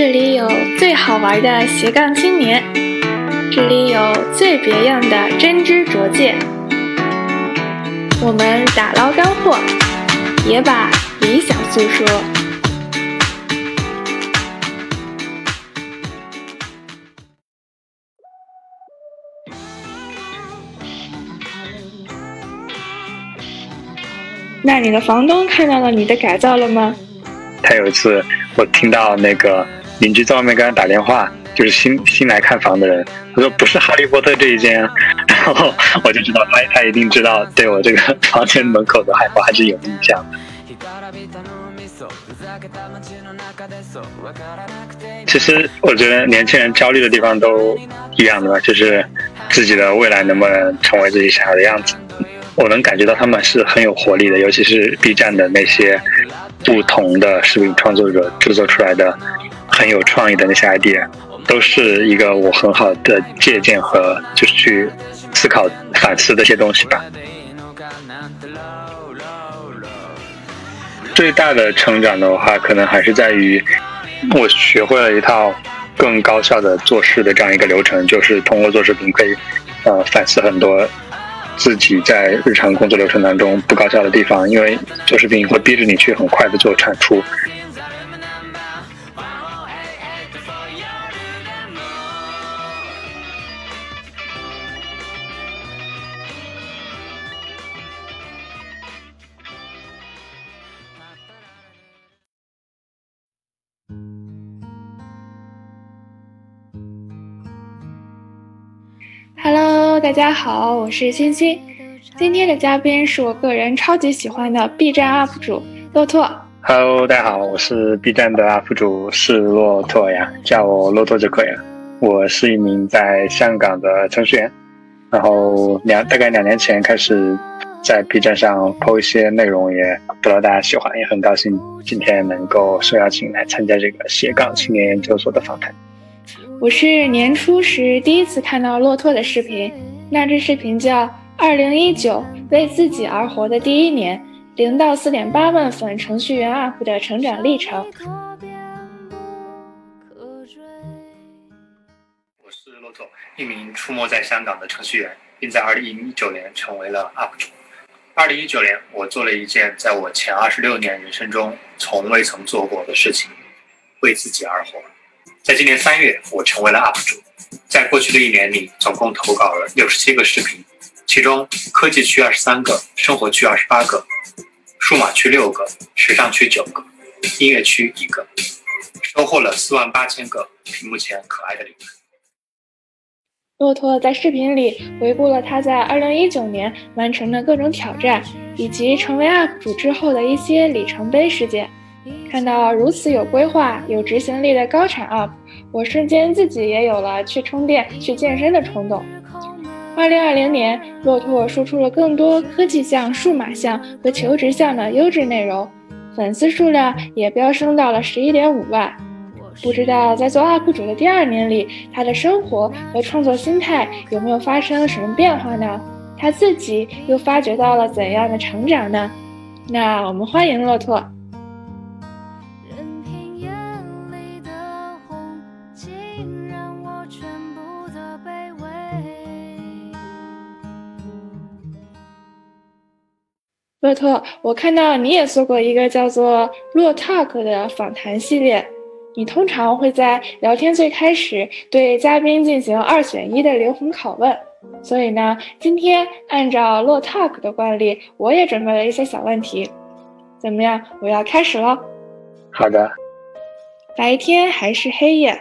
这里有最好玩的斜杠青年，这里有最别样的真知灼见。我们打捞干货，也把理想诉说。那你的房东看到了你的改造了吗？他有一次，我听到那个邻居在外面给他打电话，就是新新来看房的人，他说不是哈利波特这一间，然后我就知道他他一定知道对我这个房间门口的海报还是有印象的。其实我觉得年轻人焦虑的地方都一样的吧，就是自己的未来能不能成为自己想要的样子。我能感觉到他们是很有活力的，尤其是 B 站的那些不同的视频创作者制作出来的很有创意的那些 idea，都是一个我很好的借鉴和就是去思考反思的一些东西吧。最大的成长的话，可能还是在于我学会了一套更高效的做事的这样一个流程，就是通过做视频可以呃反思很多。自己在日常工作流程当中不高效的地方，因为做视频会逼着你去很快的做产出。Hello，大家好，我是欣欣。今天的嘉宾是我个人超级喜欢的 B 站 UP 主骆驼。Hello，大家好，我是 B 站的 UP 主是骆驼呀，叫我骆驼就可以了。我是一名在香港的程序员，然后两大概两年前开始在 B 站上 PO 一些内容，也得到大家喜欢，也很高兴今天能够受邀请来参加这个斜杠青年研究所的访谈。我是年初时第一次看到骆驼的视频，那支视频叫《二零一九为自己而活的第一年：零到四点八万粉程序员 UP 的成长历程》。我是骆驼，一名出没在香港的程序员，并在二零一九年成为了 UP 主。二零一九年，我做了一件在我前二十六年人生中从未曾做过的事情：为自己而活。在今年三月，我成为了 UP 主。在过去的一年里，总共投稿了六十七个视频，其中科技区二十三个，生活区二十八个，数码区六个，时尚区九个，音乐区一个，收获了四万八千个屏幕前可爱的留言。骆驼在视频里回顾了他在二零一九年完成的各种挑战，以及成为 UP 主之后的一些里程碑事件。看到如此有规划、有执行力的高产 UP，我瞬间自己也有了去充电、去健身的冲动。二零二零年，骆驼输出了更多科技项、数码项和求职项的优质内容，粉丝数量也飙升到了十一点五万。不知道在做 UP 主的第二年里，他的生活和创作心态有没有发生什么变化呢？他自己又发掘到了怎样的成长呢？那我们欢迎骆驼。骆驼，我看到你也做过一个叫做“洛 talk” 的访谈系列。你通常会在聊天最开始对嘉宾进行二选一的灵魂拷问，所以呢，今天按照“洛 talk” 的惯例，我也准备了一些小问题。怎么样？我要开始了。好的。白天还是黑夜？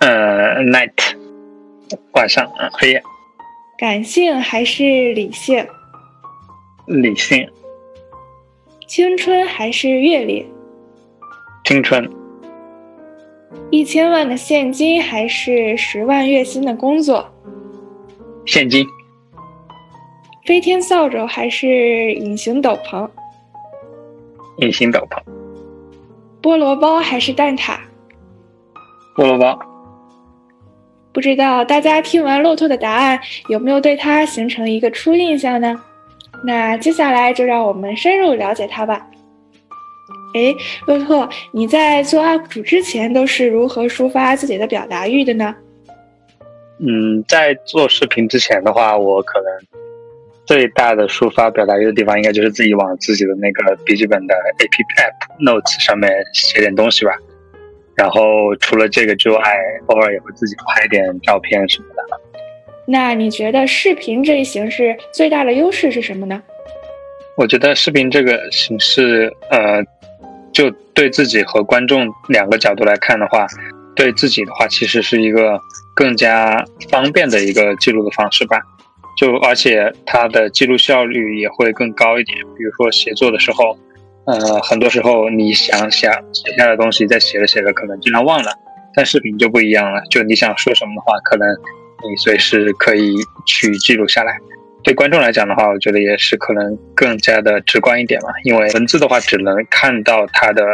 呃，night。晚上，嗯，黑夜。感性还是理性？理性，青春还是阅历？青春，一千万的现金还是十万月薪的工作？现金，飞天扫帚还是隐形斗篷？隐形斗篷，菠萝包还是蛋挞？菠萝包。不知道大家听完骆驼的答案，有没有对它形成一个初印象呢？那接下来就让我们深入了解他吧。哎，洛特，你在做 UP 主之前都是如何抒发自己的表达欲的呢？嗯，在做视频之前的话，我可能最大的抒发表达欲的地方，应该就是自己往自己的那个笔记本的 A P P App Notes 上面写点东西吧。然后除了这个之外，偶尔也会自己拍点照片什么的。那你觉得视频这一形式最大的优势是什么呢？我觉得视频这个形式，呃。就对自己和观众两个角度来看的话，对自己的话其实是一个更加方便的一个记录的方式吧。就而且它的记录效率也会更高一点。比如说写作的时候，呃，很多时候你想想写下的东西，在写着写着可能经常忘了，但视频就不一样了。就你想说什么的话，可能你随时可以去记录下来。对观众来讲的话，我觉得也是可能更加的直观一点嘛。因为文字的话，只能看到它的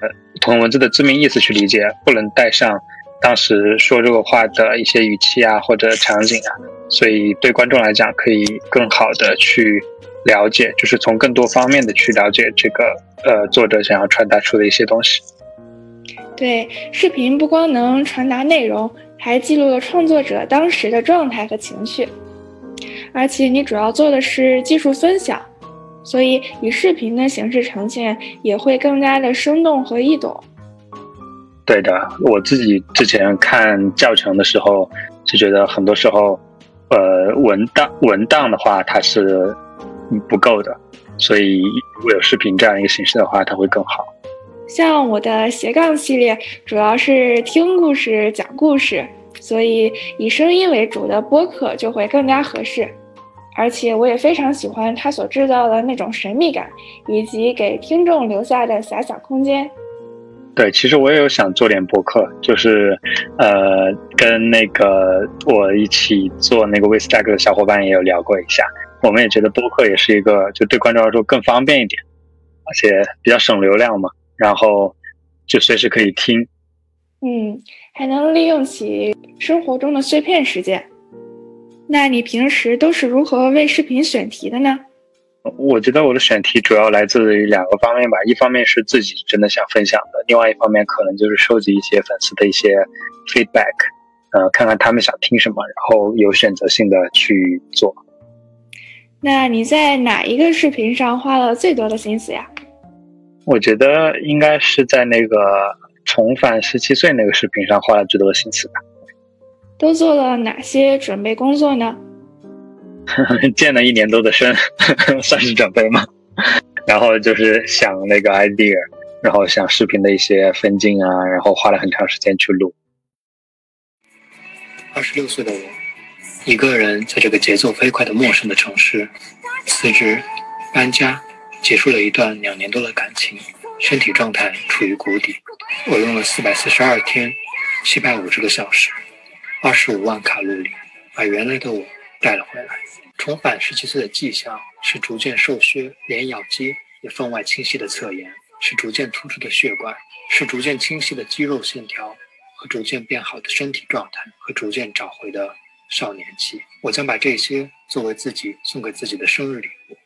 呃从文字的字面意思去理解，不能带上当时说这个话的一些语气啊或者场景啊。所以对观众来讲，可以更好的去了解，就是从更多方面的去了解这个呃作者想要传达出的一些东西。对，视频不光能传达内容，还记录了创作者当时的状态和情绪。而且你主要做的是技术分享，所以以视频的形式呈现也会更加的生动和易懂。对的，我自己之前看教程的时候就觉得，很多时候，呃，文档文档的话它是不够的，所以如果有视频这样一个形式的话，它会更好。像我的斜杠系列，主要是听故事、讲故事，所以以声音为主的播客就会更加合适。而且我也非常喜欢它所制造的那种神秘感，以及给听众留下的遐想空间。对，其实我也有想做点播客，就是，呃，跟那个我一起做那个 w i s t a g 的小伙伴也有聊过一下，我们也觉得播客也是一个，就对观众来说更方便一点，而且比较省流量嘛，然后就随时可以听。嗯，还能利用起生活中的碎片时间。那你平时都是如何为视频选题的呢？我觉得我的选题主要来自于两个方面吧，一方面是自己真的想分享的，另外一方面可能就是收集一些粉丝的一些 feedback，呃，看看他们想听什么，然后有选择性的去做。那你在哪一个视频上花了最多的心思呀？我觉得应该是在那个重返十七岁那个视频上花了最多的心思吧。都做了哪些准备工作呢？健了一年多的身，算是准备吗？然后就是想那个 idea，然后想视频的一些分镜啊，然后花了很长时间去录。二十六岁的我，一个人在这个节奏飞快的陌生的城市，辞职、搬家，结束了一段两年多的感情，身体状态处于谷底。我用了四百四十二天，七百五十个小时。二十五万卡路里，把原来的我带了回来。重返十七岁的迹象是逐渐瘦削，连咬肌也分外清晰的侧颜，是逐渐突出的血管，是逐渐清晰的肌肉线条，和逐渐变好的身体状态，和逐渐找回的少年气。我将把这些作为自己送给自己的生日礼物。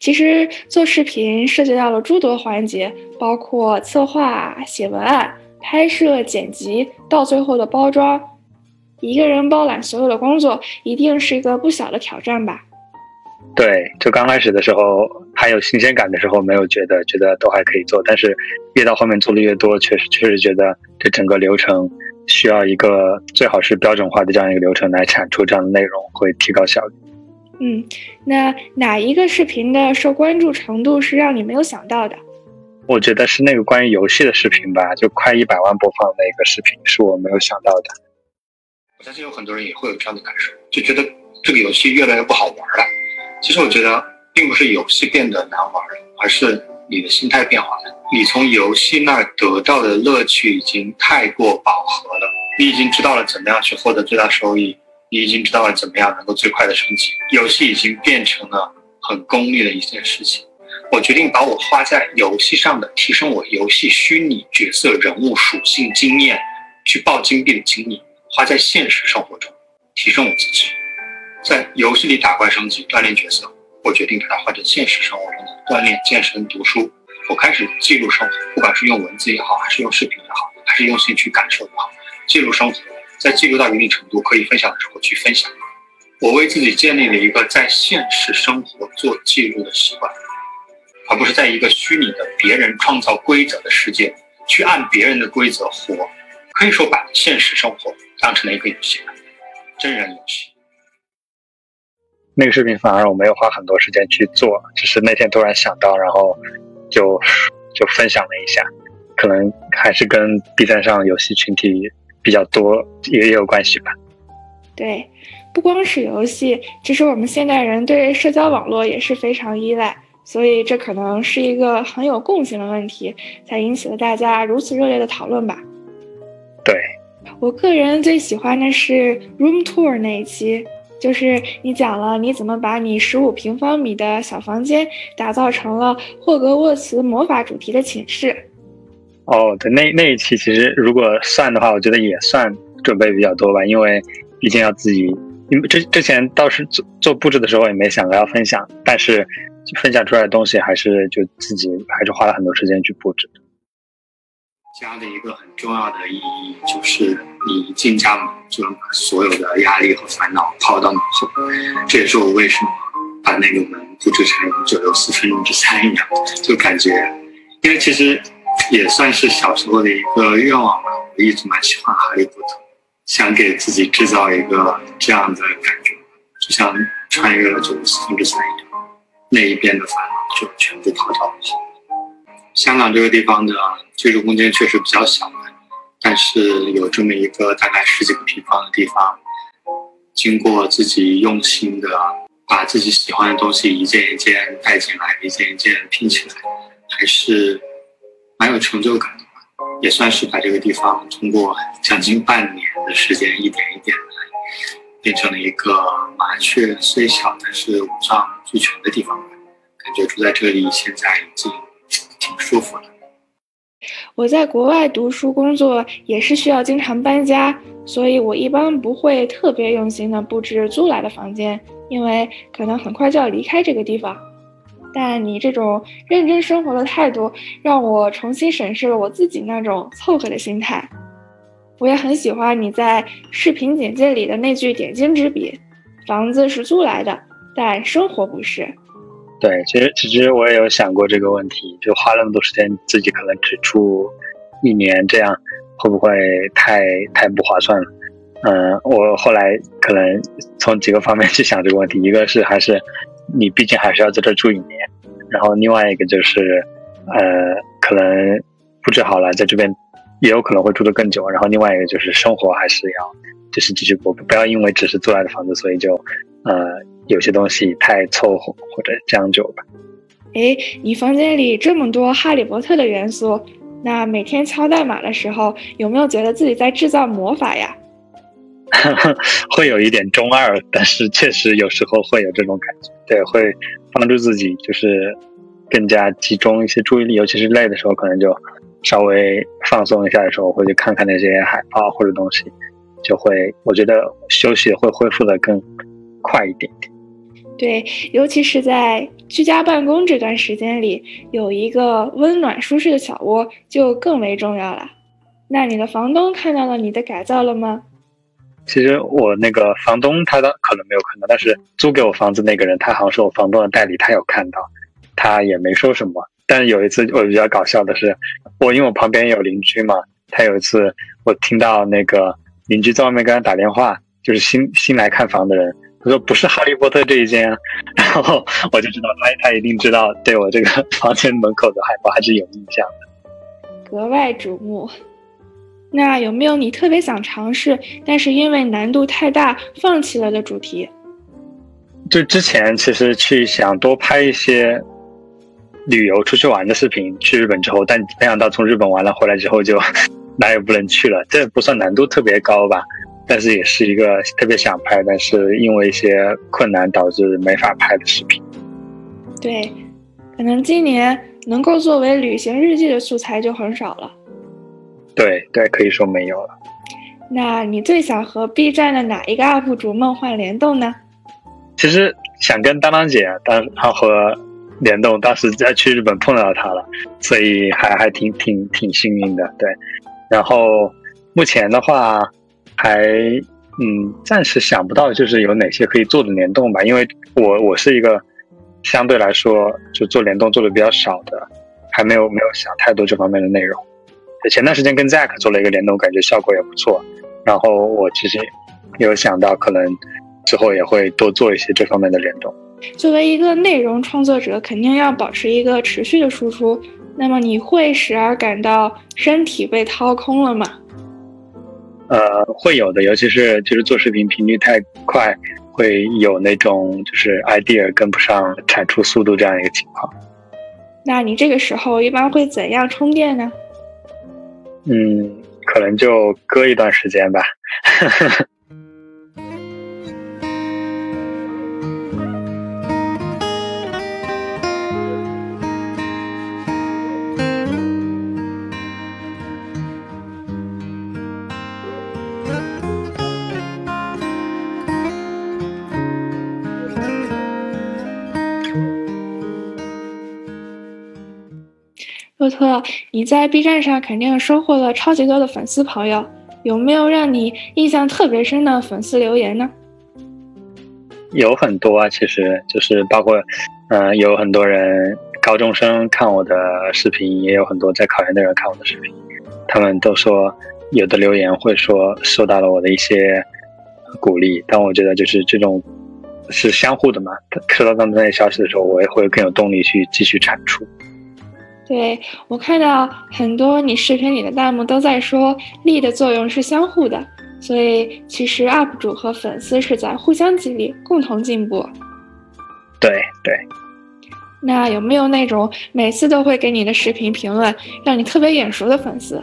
其实做视频涉及到了诸多环节，包括策划、写文案、拍摄、剪辑，到最后的包装。一个人包揽所有的工作，一定是一个不小的挑战吧？对，就刚开始的时候还有新鲜感的时候，没有觉得，觉得都还可以做。但是越到后面做的越多，确实确实觉得这整个流程需要一个最好是标准化的这样一个流程来产出这样的内容，会提高效率。嗯，那哪一个视频的受关注程度是让你没有想到的？我觉得是那个关于游戏的视频吧，就快一百万播放的那个视频，是我没有想到的。我相信有很多人也会有这样的感受，就觉得这个游戏越来越不好玩了。其实我觉得，并不是游戏变得难玩了，而是你的心态变化了。你从游戏那儿得到的乐趣已经太过饱和了，你已经知道了怎么样去获得最大收益，你已经知道了怎么样能够最快的升级。游戏已经变成了很功利的一件事情。我决定把我花在游戏上的提升我游戏虚拟角色人物属性经验，去爆金币的精力。花在现实生活中，提升我自己，在游戏里打怪升级、锻炼角色。我决定把它换成现实生活中的锻炼、健身、读书，我开始记录生活，不管是用文字也好，还是用视频也好，还是用心去感受也好，记录生活，在记录到一定程度可以分享的时候去分享。我为自己建立了一个在现实生活做记录的习惯，而不是在一个虚拟的别人创造规则的世界去按别人的规则活。可以说把现实生活当成了一个游戏，真人游戏。那个视频反而我没有花很多时间去做，只是那天突然想到，然后就就分享了一下。可能还是跟 B 站上游戏群体比较多也有关系吧。对，不光是游戏，其实我们现代人对社交网络也是非常依赖，所以这可能是一个很有共性的问题，才引起了大家如此热烈的讨论吧。对，我个人最喜欢的是 room tour 那一期，就是你讲了你怎么把你十五平方米的小房间打造成了霍格沃茨魔法主题的寝室。哦，对，那那一期其实如果算的话，我觉得也算准备比较多吧，因为毕竟要自己，因为之之前倒是做做布置的时候也没想过要分享，但是分享出来的东西还是就自己还是花了很多时间去布置。家的一个很重要的意义就是你一进家门就能把所有的压力和烦恼抛到脑后，这也是我为什么把那个门布置成九六四分之三一样，就感觉，因为其实也算是小时候的一个愿望吧，我一直蛮喜欢哈利波特，想给自己制造一个这样的感觉，就像穿越了九六四分之三一样，那一边的烦恼就全部抛到了。香港这个地方的居住空间确实比较小，但是有这么一个大概十几个平方的地方，经过自己用心的把自己喜欢的东西一件一件带进来，一件一件拼起来，还是蛮有成就感的。也算是把这个地方通过将近半年的时间，一点一点的变成了一个麻雀虽小，但是五脏俱全的地方。感觉住在这里现在已经。挺舒服了。我在国外读书工作也是需要经常搬家，所以我一般不会特别用心的布置租来的房间，因为可能很快就要离开这个地方。但你这种认真生活的态度，让我重新审视了我自己那种凑合的心态。我也很喜欢你在视频简介里的那句点睛之笔：房子是租来的，但生活不是。对，其实其实我也有想过这个问题，就花那么多时间，自己可能只住一年，这样会不会太太不划算了？嗯，我后来可能从几个方面去想这个问题，一个是还是你毕竟还是要在这住一年，然后另外一个就是呃，可能布置好了，在这边也有可能会住得更久，然后另外一个就是生活还是要就是继续过，不要因为只是租来的房子，所以就呃。有些东西太凑合或者将就吧。哎，你房间里这么多哈利波特的元素，那每天敲代码的时候，有没有觉得自己在制造魔法呀？会有一点中二，但是确实有时候会有这种感觉。对，会帮助自己就是更加集中一些注意力，尤其是累的时候，可能就稍微放松一下的时候，会去看看那些海报或者东西，就会我觉得休息会恢复的更快一点点。对，尤其是在居家办公这段时间里，有一个温暖舒适的小窝就更为重要了。那你的房东看到了你的改造了吗？其实我那个房东他的可能没有看到，但是租给我房子那个人，他好像是我房东的代理，他有看到，他也没说什么。但是有一次我比较搞笑的是，我因为我旁边有邻居嘛，他有一次我听到那个邻居在外面跟他打电话，就是新新来看房的人。他说不是哈利波特这一间，然后我就知道他他一定知道对我这个房间门口的海报还是有印象的，格外瞩目。那有没有你特别想尝试，但是因为难度太大放弃了的主题？就之前其实去想多拍一些旅游出去玩的视频，去日本之后，但没想到从日本玩了回来之后就 哪也不能去了，这不算难度特别高吧？但是也是一个特别想拍，但是因为一些困难导致没法拍的视频。对，可能今年能够作为旅行日记的素材就很少了。对对，可以说没有了。那你最想和 B 站的哪一个 UP 主梦幻联动呢？其实想跟当当姐，当然后和联动，当时在去日本碰到她了，所以还还挺挺挺幸运的。对，然后目前的话还嗯暂时想不到就是有哪些可以做的联动吧，因为我我是一个相对来说就做联动做的比较少的，还没有没有想太多这方面的内容。前段时间跟 Zack 做了一个联动，感觉效果也不错。然后我其实有想到，可能之后也会多做一些这方面的联动。作为一个内容创作者，肯定要保持一个持续的输出。那么你会时而感到身体被掏空了吗？呃，会有的，尤其是就是做视频频率太快，会有那种就是 idea 跟不上产出速度这样一个情况。那你这个时候一般会怎样充电呢？嗯，可能就搁一段时间吧。特，你在 B 站上肯定收获了超级多的粉丝朋友，有没有让你印象特别深的粉丝留言呢？有很多啊，其实就是包括，嗯，有很多人高中生看我的视频，也有很多在考研的人看我的视频，他们都说有的留言会说受到了我的一些鼓励，但我觉得就是这种是相互的嘛，收到他们那些消息的时候，我也会更有动力去继续产出。对我看到很多你视频里的弹幕都在说力的作用是相互的，所以其实 UP 主和粉丝是在互相激励，共同进步。对对。那有没有那种每次都会给你的视频评论，让你特别眼熟的粉丝？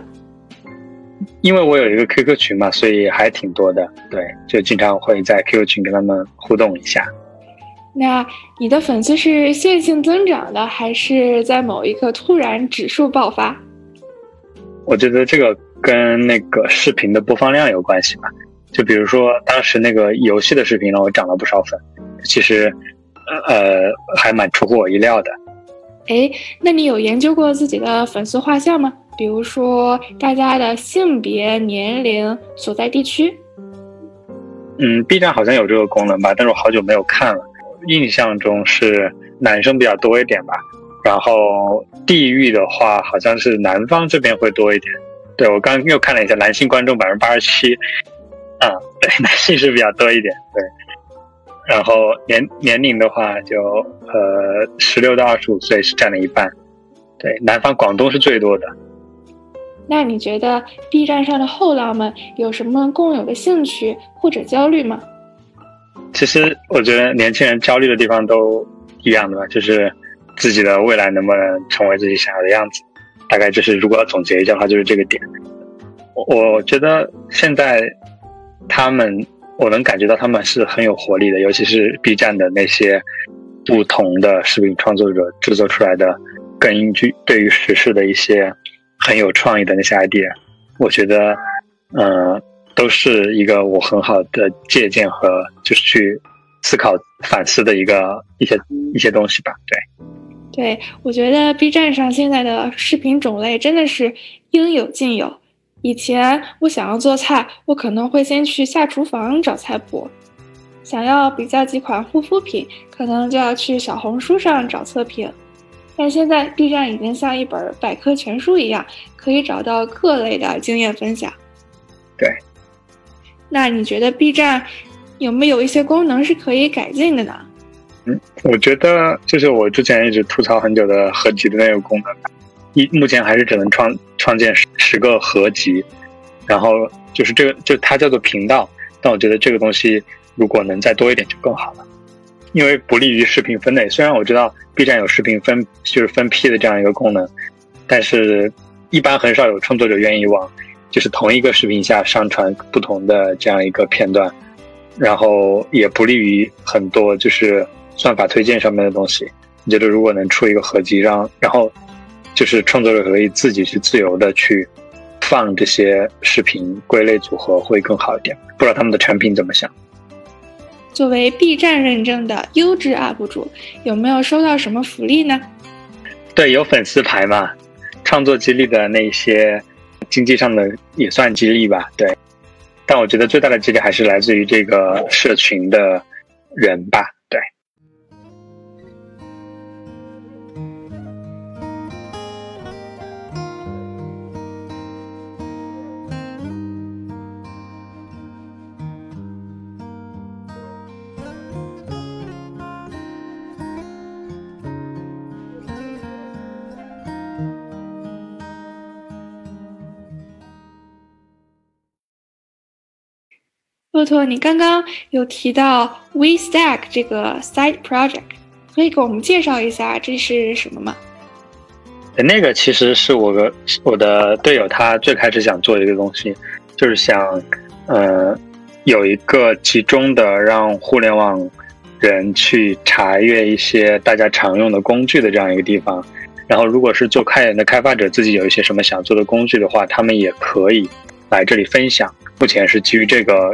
因为我有一个 QQ 群嘛，所以还挺多的。对，就经常会在 QQ 群跟他们互动一下。那你的粉丝是线性增长的，还是在某一刻突然指数爆发？我觉得这个跟那个视频的播放量有关系吧。就比如说当时那个游戏的视频让我涨了不少粉，其实呃还蛮出乎我意料的。哎，那你有研究过自己的粉丝画像吗？比如说大家的性别、年龄、所在地区？嗯，B 站好像有这个功能吧，但是我好久没有看了。印象中是男生比较多一点吧，然后地域的话好像是南方这边会多一点。对我刚又看了一下，男性观众百分之八十七，啊，对，男性是比较多一点。对，然后年年龄的话就呃十六到二十五岁是占了一半，对，南方广东是最多的。那你觉得 B 站上的后浪们有什么共有的兴趣或者焦虑吗？其实我觉得年轻人焦虑的地方都一样的吧，就是自己的未来能不能成为自己想要的样子。大概就是如果要总结一下的话，就是这个点。我我觉得现在他们，我能感觉到他们是很有活力的，尤其是 B 站的那些不同的视频创作者制作出来的根据对于时事的一些很有创意的那些 idea，我觉得，嗯。都是一个我很好的借鉴和就是去思考反思的一个一些一些东西吧。对，对我觉得 B 站上现在的视频种类真的是应有尽有。以前我想要做菜，我可能会先去下厨房找菜谱；想要比较几款护肤品，可能就要去小红书上找测评。但现在 B 站已经像一本百科全书一样，可以找到各类的经验分享。对。那你觉得 B 站有没有一些功能是可以改进的呢？嗯，我觉得就是我之前一直吐槽很久的合集的那个功能，一目前还是只能创创建十十个合集，然后就是这个就它叫做频道，但我觉得这个东西如果能再多一点就更好了，因为不利于视频分类。虽然我知道 B 站有视频分就是分批的这样一个功能，但是一般很少有创作者愿意往。就是同一个视频下上传不同的这样一个片段，然后也不利于很多就是算法推荐上面的东西。你觉得如果能出一个合集，让然后就是创作者可以自己去自由的去放这些视频归类组合会更好一点？不知道他们的产品怎么想？作为 B 站认证的优质 UP 主，有没有收到什么福利呢？对，有粉丝牌嘛，创作激励的那些经济上的也算激励吧。对，但我觉得最大的激励还是来自于这个社群的人吧。对。骆驼，你刚刚有提到 WeStack 这个 side project，可以给我们介绍一下这是什么吗？那个其实是我的我的队友，他最开始想做一个东西，就是想，呃，有一个集中的让互联网人去查阅一些大家常用的工具的这样一个地方。然后，如果是做开源的开发者自己有一些什么想做的工具的话，他们也可以来这里分享。目前是基于这个。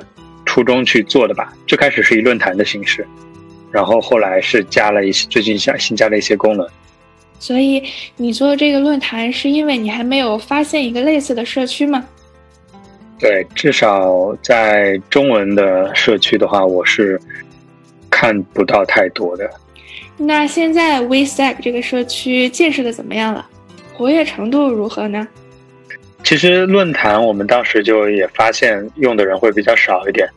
初中去做的吧，最开始是以论坛的形式，然后后来是加了一些，最近新新加了一些功能。所以你做这个论坛是因为你还没有发现一个类似的社区吗？对，至少在中文的社区的话，我是看不到太多的。那现在 WeStack 这个社区建设的怎么样了？活跃程度如何呢？其实论坛我们当时就也发现用的人会比较少一点，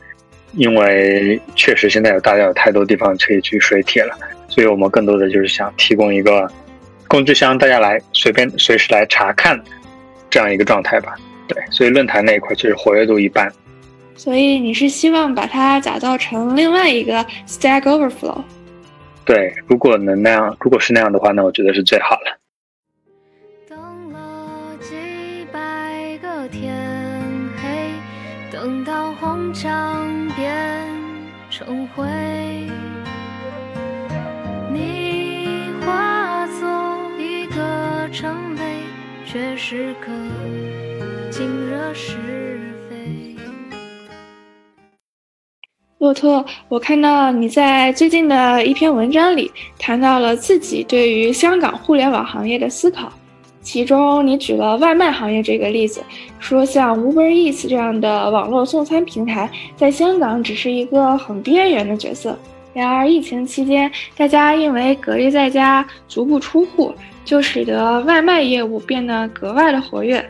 因为确实现在有大家有太多地方可以去水帖了，所以我们更多的就是想提供一个工具箱，大家来随便随时来查看这样一个状态吧。对，所以论坛那一块其实活跃度一般。所以你是希望把它打造成另外一个 Stack Overflow？对，如果能那样，如果是那样的话，那我觉得是最好了。等到红墙变成灰，你化作一个尘埃，却时刻惊惹是非。骆驼，我看到你在最近的一篇文章里谈到了自己对于香港互联网行业的思考。其中，你举了外卖行业这个例子，说像 Uber Eats 这样的网络送餐平台，在香港只是一个很边缘的角色。然而，疫情期间，大家因为隔离在家，足不出户，就使得外卖业务变得格外的活跃。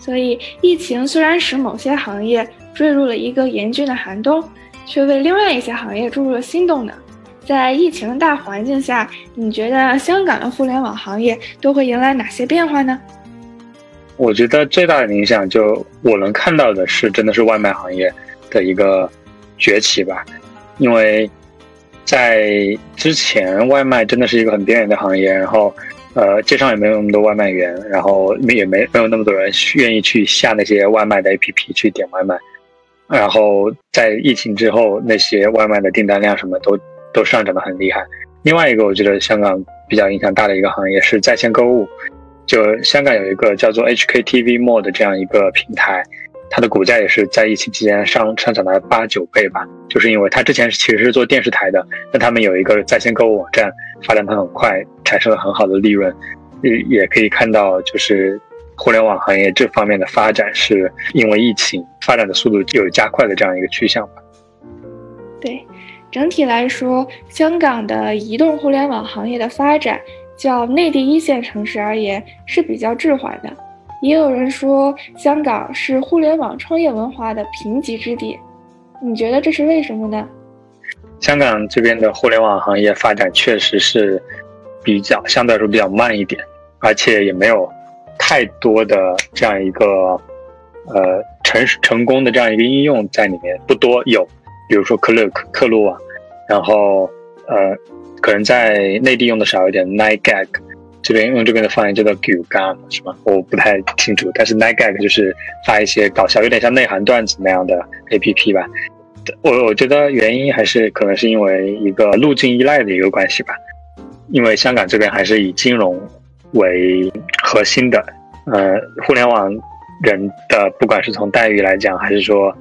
所以，疫情虽然使某些行业坠入了一个严峻的寒冬，却为另外一些行业注入了新动能。在疫情的大环境下，你觉得香港的互联网行业都会迎来哪些变化呢？我觉得最大的影响，就我能看到的是，真的是外卖行业的一个崛起吧。因为在之前，外卖真的是一个很边缘的行业，然后呃，街上也没有那么多外卖员，然后也没没有那么多人愿意去下那些外卖的 APP 去点外卖。然后在疫情之后，那些外卖的订单量什么都。都上涨的很厉害。另外一个，我觉得香港比较影响大的一个行业是在线购物。就香港有一个叫做 HKTV Mall 的这样一个平台，它的股价也是在疫情期间上上涨了八九倍吧。就是因为它之前其实是做电视台的，那他们有一个在线购物网站，发展的很快，产生了很好的利润。也也可以看到，就是互联网行业这方面的发展，是因为疫情发展的速度有加快的这样一个趋向吧。对。整体来说，香港的移动互联网行业的发展，较内地一线城市而言是比较滞缓的。也有人说，香港是互联网创业文化的贫瘠之地。你觉得这是为什么呢？香港这边的互联网行业发展确实是比较相对来说比较慢一点，而且也没有太多的这样一个呃成成功的这样一个应用在里面，不多有。比如说克乐克路网，然后呃，可能在内地用的少一点，Nigag，这边用这边的方言叫做 Gugam 是吗？我不太清楚，但是 Nigag 就是发一些搞笑，有点像内涵段子那样的 APP 吧。我我觉得原因还是可能是因为一个路径依赖的一个关系吧，因为香港这边还是以金融为核心的，呃，互联网人的不管是从待遇来讲，还是说。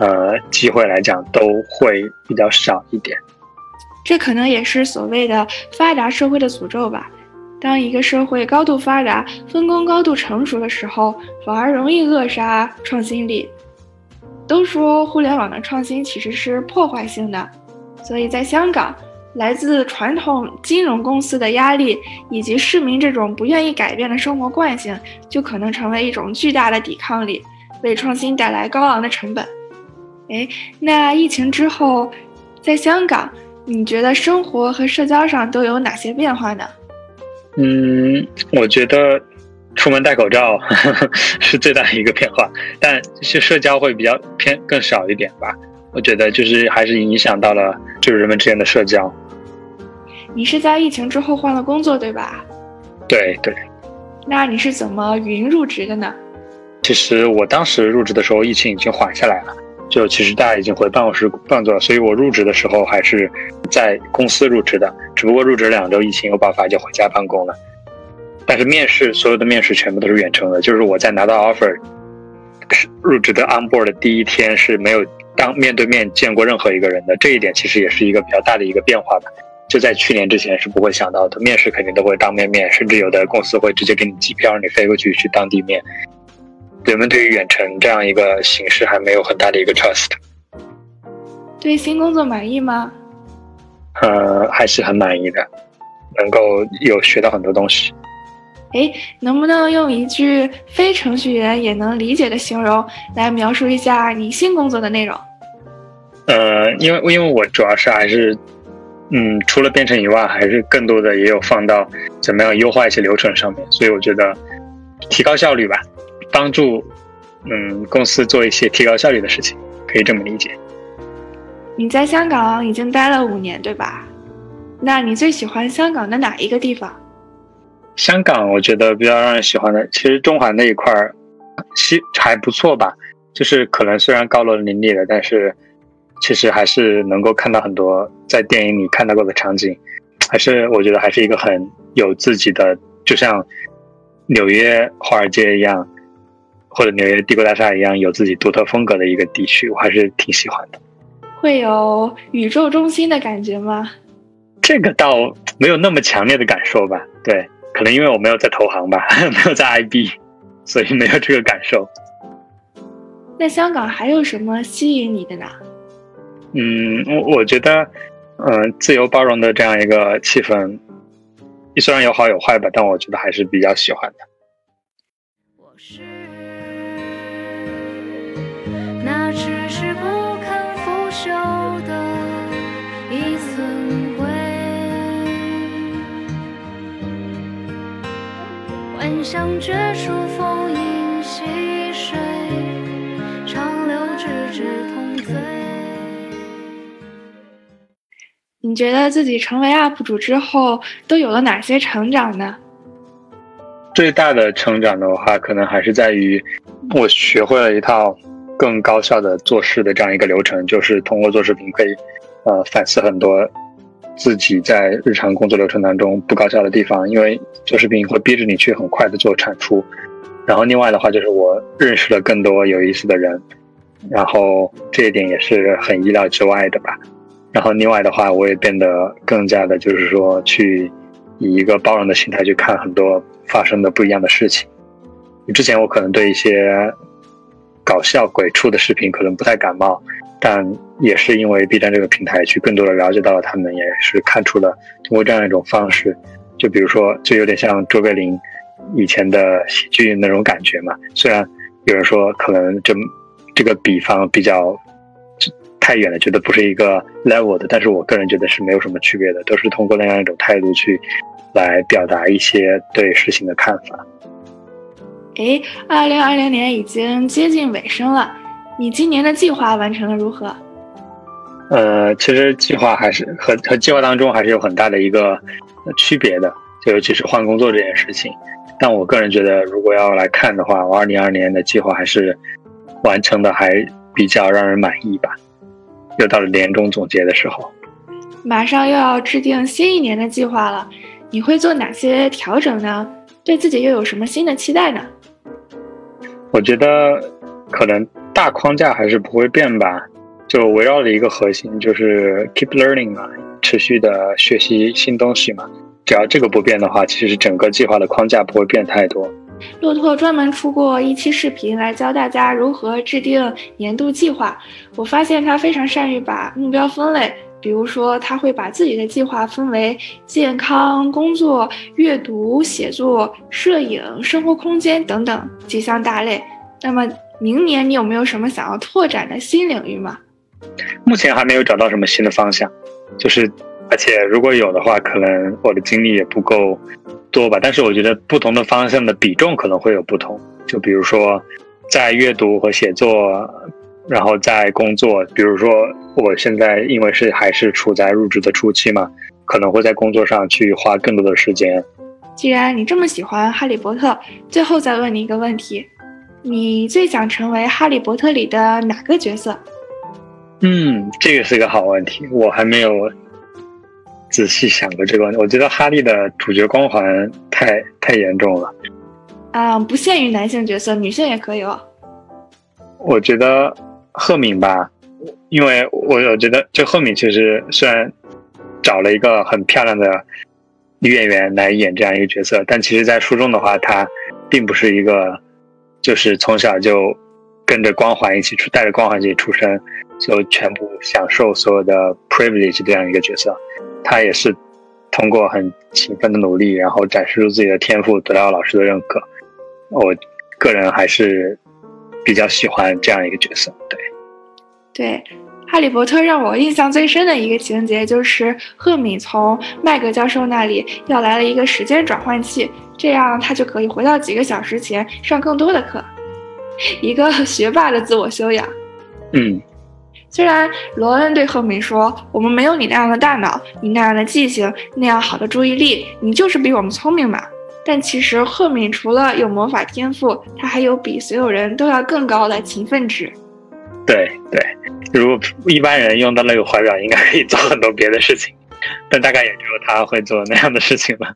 呃机会来讲都会比较少一点。这可能也是所谓的发达社会的诅咒吧。当一个社会高度发达、分工高度成熟的时候，反而容易扼杀创新力。都说互联网的创新其实是破坏性的，所以在香港，来自传统金融公司的压力以及市民这种不愿意改变的生活惯性，就可能成为一种巨大的抵抗力，为创新带来高昂的成本。哎，那疫情之后，在香港，你觉得生活和社交上都有哪些变化呢？嗯，我觉得出门戴口罩呵 呵是最大的一个变化，但是社交会比较偏更少一点吧。我觉得就是还是影响到了就是人们之间的社交。你是在疫情之后换了工作对吧？对对。那你是怎么云入职的呢？其实我当时入职的时候，疫情已经缓下来了。就其实大家已经回办公室办公了，所以我入职的时候还是在公司入职的，只不过入职两周疫情又爆发，就回家办公了。但是面试所有的面试全部都是远程的，就是我在拿到 offer 入职的 on board 的第一天是没有当面对面见过任何一个人的，这一点其实也是一个比较大的一个变化吧。就在去年之前是不会想到的，面试肯定都会当面面，甚至有的公司会直接给你机票让你飞过去去当地面。人们对于远程这样一个形式还没有很大的一个 trust。对新工作满意吗？呃，还是很满意的，能够有学到很多东西。哎，能不能用一句非程序员也能理解的形容来描述一下你新工作的内容？呃，因为因为我主要是还是，嗯，除了编程以外，还是更多的也有放到怎么样优化一些流程上面，所以我觉得提高效率吧。帮助，嗯，公司做一些提高效率的事情，可以这么理解。你在香港已经待了五年，对吧？那你最喜欢香港的哪一个地方？香港，我觉得比较让人喜欢的，其实中环那一块儿，其还不错吧。就是可能虽然高楼林立的，但是其实还是能够看到很多在电影里看到过的场景，还是我觉得还是一个很有自己的，就像纽约华尔街一样。或者纽约帝国大厦一样有自己独特风格的一个地区，我还是挺喜欢的。会有宇宙中心的感觉吗？这个倒没有那么强烈的感受吧。对，可能因为我没有在投行吧，没有在 IB，所以没有这个感受。那香港还有什么吸引你的呢？嗯，我我觉得，嗯，自由包容的这样一个气氛，虽然有好有坏吧，但我觉得还是比较喜欢的。像绝处逢迎溪水，长流直至痛醉。你觉得自己成为 UP 主之后都有了哪些成长呢？最大的成长的话，可能还是在于我学会了一套更高效的做事的这样一个流程，就是通过做视频可以呃反思很多。自己在日常工作流程当中不高效的地方，因为做视频会逼着你去很快的做产出。然后另外的话，就是我认识了更多有意思的人，然后这一点也是很意料之外的吧。然后另外的话，我也变得更加的，就是说去以一个包容的心态去看很多发生的不一样的事情。之前我可能对一些搞笑鬼畜的视频可能不太感冒。但也是因为 B 站这个平台，去更多的了解到了他们，也是看出了通过这样一种方式，就比如说，就有点像卓别林以前的喜剧那种感觉嘛。虽然有人说可能这这个比方比较太远了，觉得不是一个 level 的，但是我个人觉得是没有什么区别的，都是通过那样一种态度去来表达一些对事情的看法。哎，二零二零年已经接近尾声了。你今年的计划完成了如何？呃，其实计划还是和和计划当中还是有很大的一个区别的，就尤其是换工作这件事情。但我个人觉得，如果要来看的话，我二零二年的计划还是完成的还比较让人满意吧。又到了年终总结的时候，马上又要制定新一年的计划了，你会做哪些调整呢？对自己又有什么新的期待呢？我觉得可能。大框架还是不会变吧，就围绕着一个核心，就是 keep learning 嘛，持续的学习新东西嘛。只要这个不变的话，其实整个计划的框架不会变太多。骆驼专门出过一期视频来教大家如何制定年度计划。我发现他非常善于把目标分类，比如说他会把自己的计划分为健康、工作、阅读、写作、摄影、生活空间等等几项大类。那么明年你有没有什么想要拓展的新领域吗？目前还没有找到什么新的方向，就是而且如果有的话，可能我的精力也不够。多吧，但是我觉得不同的方向的比重可能会有不同。就比如说，在阅读和写作，然后在工作，比如说我现在因为是还是处在入职的初期嘛，可能会在工作上去花更多的时间。既然你这么喜欢哈利波特，最后再问你一个问题：你最想成为哈利波特里的哪个角色？嗯，这个是个好问题，我还没有。仔细想过这个问题，我觉得哈利的主角光环太太严重了。啊，不限于男性角色，女性也可以哦。我觉得赫敏吧，因为我我觉得就赫敏其实虽然找了一个很漂亮的女演员来演这样一个角色，但其实，在书中的话，她并不是一个就是从小就跟着光环一起出，带着光环一起出生，就全部享受所有的 privilege 这样一个角色。他也是通过很勤奋的努力，然后展示出自己的天赋，得到老师的认可。我个人还是比较喜欢这样一个角色。对，对，哈利波特让我印象最深的一个情节就是赫敏从麦格教授那里要来了一个时间转换器，这样他就可以回到几个小时前上更多的课。一个学霸的自我修养。嗯。虽然罗恩对赫敏说：“我们没有你那样的大脑，你那样的记性，那样好的注意力，你就是比我们聪明嘛。”但其实赫敏除了有魔法天赋，她还有比所有人都要更高的勤奋值。对对，如果一般人用到那个怀表，应该可以做很多别的事情，但大概也只有他会做那样的事情了。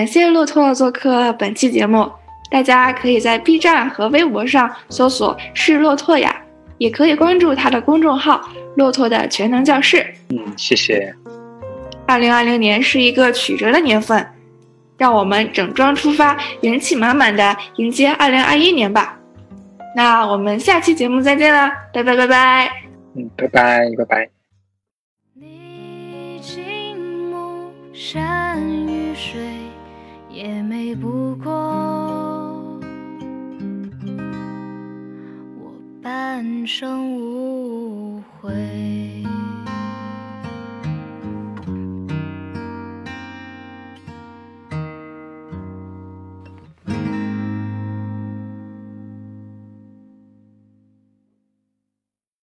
感谢骆驼做客本期节目，大家可以在 B 站和微博上搜索“是骆驼呀”，也可以关注他的公众号“骆驼的全能教室”。嗯，谢谢。二零二零年是一个曲折的年份，让我们整装出发，元气满满的迎接二零二一年吧。那我们下期节目再见了，拜拜拜拜。嗯，拜拜拜拜。也美不过我半生无悔。